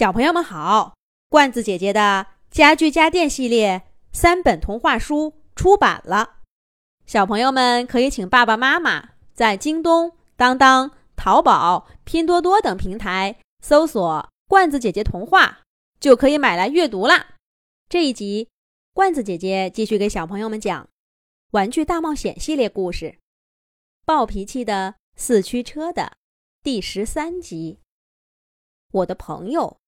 小朋友们好，罐子姐姐的家具家电系列三本童话书出版了，小朋友们可以请爸爸妈妈在京东、当当、淘宝、拼多多等平台搜索“罐子姐姐童话”，就可以买来阅读啦。这一集，罐子姐姐继续给小朋友们讲《玩具大冒险》系列故事《暴脾气的四驱车》的第十三集。我的朋友。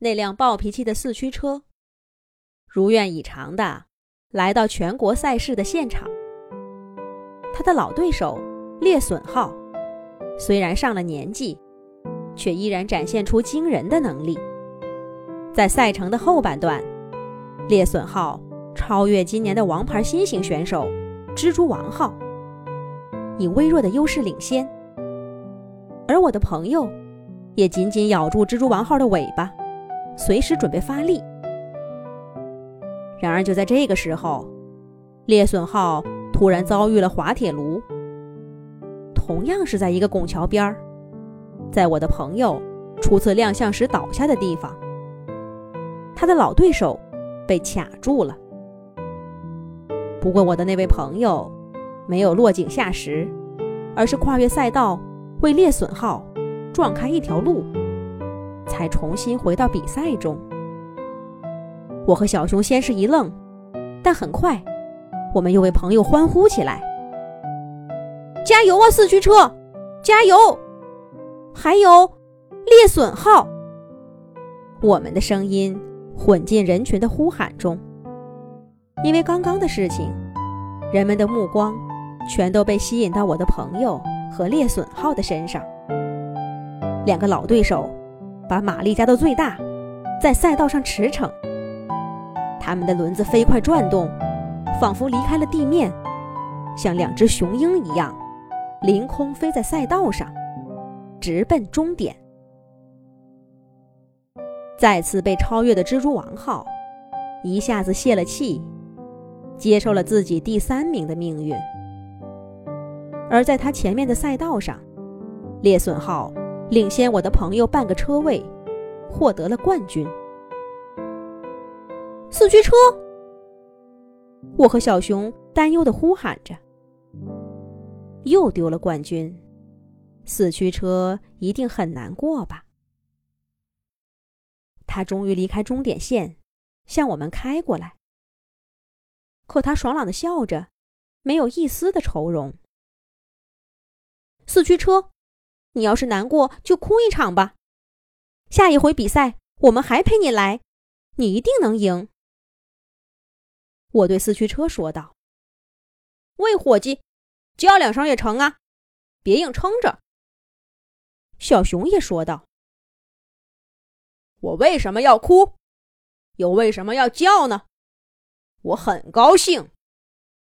那辆暴脾气的四驱车，如愿以偿的来到全国赛事的现场。他的老对手猎隼号，虽然上了年纪，却依然展现出惊人的能力。在赛程的后半段，猎隼号超越今年的王牌新型选手蜘蛛王号，以微弱的优势领先。而我的朋友，也紧紧咬住蜘蛛王号的尾巴。随时准备发力。然而，就在这个时候，猎隼号突然遭遇了滑铁卢。同样是在一个拱桥边儿，在我的朋友初次亮相时倒下的地方，他的老对手被卡住了。不过，我的那位朋友没有落井下石，而是跨越赛道，为猎隼号撞开一条路。才重新回到比赛中。我和小熊先是一愣，但很快，我们又为朋友欢呼起来：“加油啊，四驱车！加油！还有猎隼号！”我们的声音混进人群的呼喊中。因为刚刚的事情，人们的目光全都被吸引到我的朋友和猎隼号的身上。两个老对手。把马力加到最大，在赛道上驰骋。他们的轮子飞快转动，仿佛离开了地面，像两只雄鹰一样，凌空飞在赛道上，直奔终点。再次被超越的蜘蛛王号，一下子泄了气，接受了自己第三名的命运。而在他前面的赛道上，猎隼号。领先我的朋友半个车位，获得了冠军。四驱车，我和小熊担忧的呼喊着：“又丢了冠军，四驱车一定很难过吧？”他终于离开终点线，向我们开过来。可他爽朗的笑着，没有一丝的愁容。四驱车。你要是难过，就哭一场吧。下一回比赛，我们还陪你来，你一定能赢。我对四驱车说道：“喂，伙计，叫两声也成啊，别硬撑着。”小熊也说道：“我为什么要哭？又为什么要叫呢？我很高兴，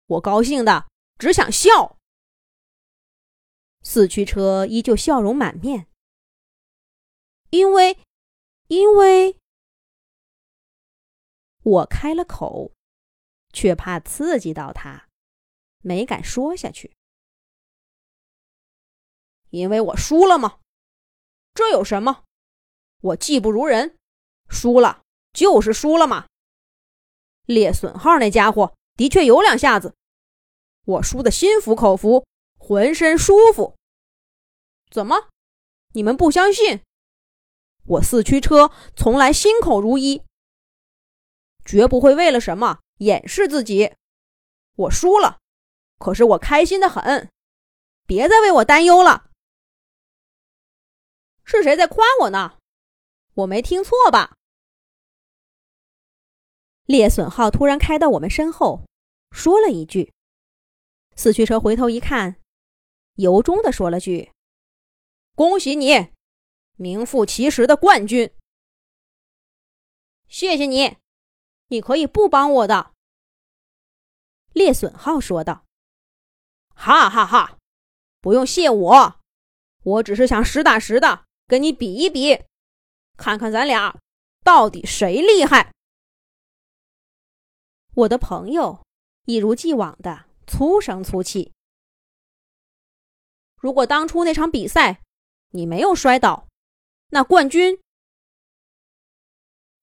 我高兴的只想笑。”四驱车依旧笑容满面，因为，因为，我开了口，却怕刺激到他，没敢说下去。因为我输了吗？这有什么？我技不如人，输了就是输了嘛。猎隼号那家伙的确有两下子，我输的心服口服。浑身舒服。怎么？你们不相信？我四驱车从来心口如一，绝不会为了什么掩饰自己。我输了，可是我开心的很。别再为我担忧了。是谁在夸我呢？我没听错吧？猎隼号突然开到我们身后，说了一句。四驱车回头一看。由衷的说了句：“恭喜你，名副其实的冠军。”谢谢你，你可以不帮我的。”猎隼号说道。“哈哈哈，不用谢我，我只是想实打实的跟你比一比，看看咱俩到底谁厉害。”我的朋友一如既往的粗声粗气。如果当初那场比赛你没有摔倒，那冠军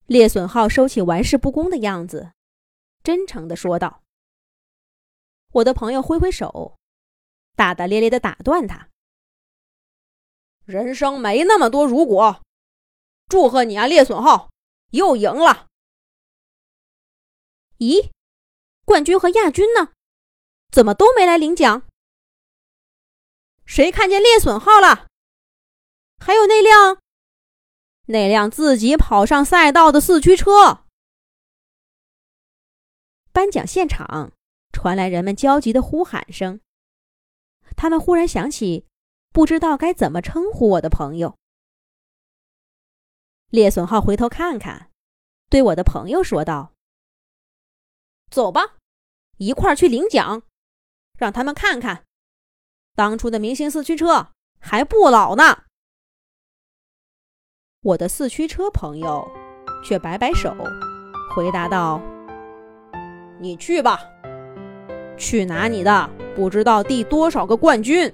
列损浩收起玩世不恭的样子，真诚地说道。我的朋友挥挥手，大大咧咧地打断他：“人生没那么多如果，祝贺你啊，列损浩，又赢了。”咦，冠军和亚军呢？怎么都没来领奖？谁看见列损号了？还有那辆，那辆自己跑上赛道的四驱车。颁奖现场传来人们焦急的呼喊声。他们忽然想起，不知道该怎么称呼我的朋友。列损号回头看看，对我的朋友说道。走吧，一块儿去领奖，让他们看看，当初的明星四驱车还不老呢。我的四驱车朋友却摆摆手，回答道：“你去吧，去拿你的不知道第多少个冠军。”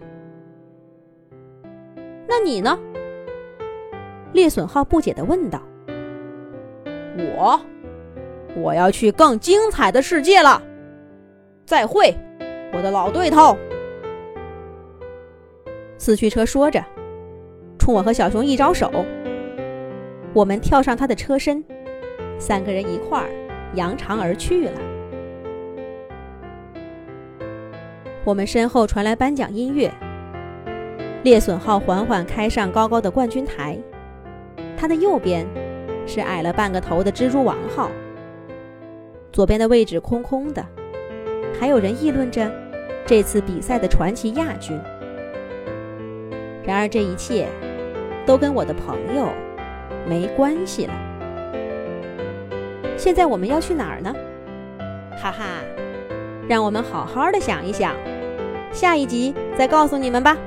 那你呢？列损号不解的问道：“我。”我要去更精彩的世界了，再会，我的老对头。四驱车说着，冲我和小熊一招手，我们跳上他的车身，三个人一块儿扬长而去了。我们身后传来颁奖音乐，猎隼号缓缓开上高高的冠军台，它的右边是矮了半个头的蜘蛛王号。左边的位置空空的，还有人议论着这次比赛的传奇亚军。然而这一切都跟我的朋友没关系了。现在我们要去哪儿呢？哈哈，让我们好好的想一想，下一集再告诉你们吧。